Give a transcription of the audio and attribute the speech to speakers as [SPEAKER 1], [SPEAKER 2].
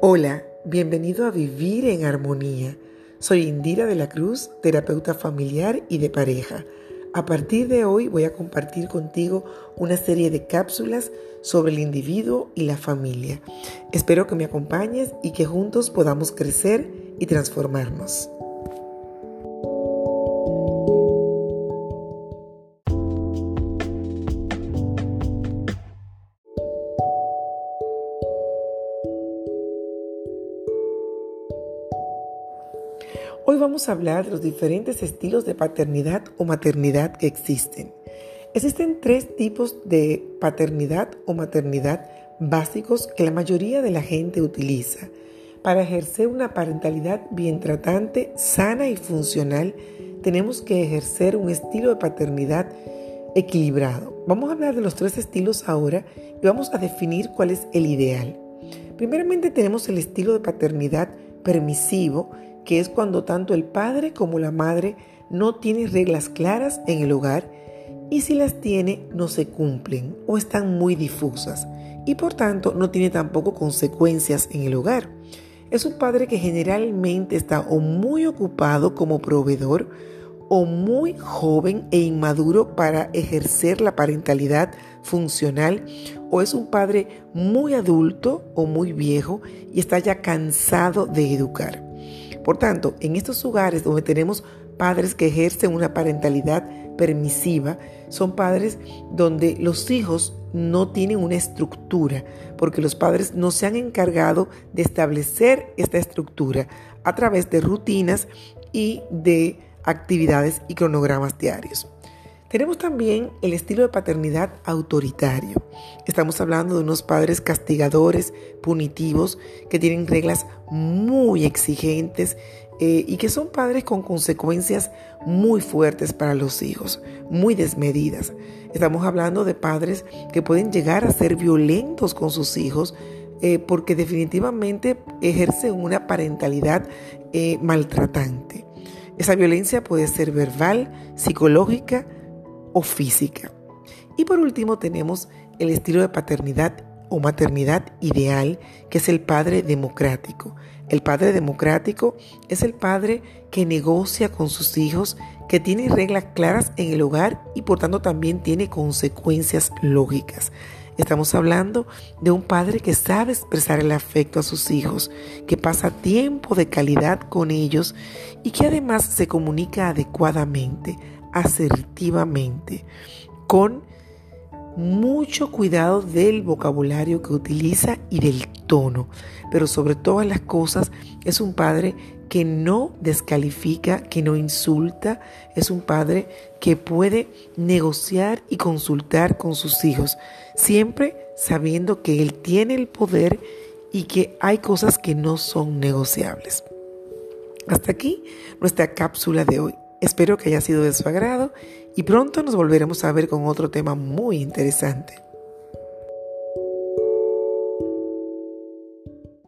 [SPEAKER 1] Hola, bienvenido a Vivir en Armonía. Soy Indira de la Cruz, terapeuta familiar y de pareja. A partir de hoy voy a compartir contigo una serie de cápsulas sobre el individuo y la familia. Espero que me acompañes y que juntos podamos crecer y transformarnos. Hoy vamos a hablar de los diferentes estilos de paternidad o maternidad que existen. Existen tres tipos de paternidad o maternidad básicos que la mayoría de la gente utiliza. Para ejercer una parentalidad bien tratante, sana y funcional, tenemos que ejercer un estilo de paternidad equilibrado. Vamos a hablar de los tres estilos ahora y vamos a definir cuál es el ideal. Primeramente tenemos el estilo de paternidad permisivo, que es cuando tanto el padre como la madre no tienen reglas claras en el hogar y si las tiene no se cumplen o están muy difusas y por tanto no tiene tampoco consecuencias en el hogar. Es un padre que generalmente está o muy ocupado como proveedor o muy joven e inmaduro para ejercer la parentalidad funcional o es un padre muy adulto o muy viejo y está ya cansado de educar. Por tanto, en estos lugares donde tenemos padres que ejercen una parentalidad permisiva, son padres donde los hijos no tienen una estructura, porque los padres no se han encargado de establecer esta estructura a través de rutinas y de actividades y cronogramas diarios. Tenemos también el estilo de paternidad autoritario. Estamos hablando de unos padres castigadores, punitivos, que tienen reglas muy exigentes eh, y que son padres con consecuencias muy fuertes para los hijos, muy desmedidas. Estamos hablando de padres que pueden llegar a ser violentos con sus hijos eh, porque definitivamente ejercen una parentalidad eh, maltratante. Esa violencia puede ser verbal, psicológica, o física. Y por último tenemos el estilo de paternidad o maternidad ideal, que es el padre democrático. El padre democrático es el padre que negocia con sus hijos, que tiene reglas claras en el hogar y por tanto también tiene consecuencias lógicas. Estamos hablando de un padre que sabe expresar el afecto a sus hijos, que pasa tiempo de calidad con ellos y que además se comunica adecuadamente asertivamente, con mucho cuidado del vocabulario que utiliza y del tono, pero sobre todas las cosas es un padre que no descalifica, que no insulta, es un padre que puede negociar y consultar con sus hijos, siempre sabiendo que él tiene el poder y que hay cosas que no son negociables. Hasta aquí nuestra cápsula de hoy. Espero que haya sido de su agrado y pronto nos volveremos a ver con otro tema muy interesante.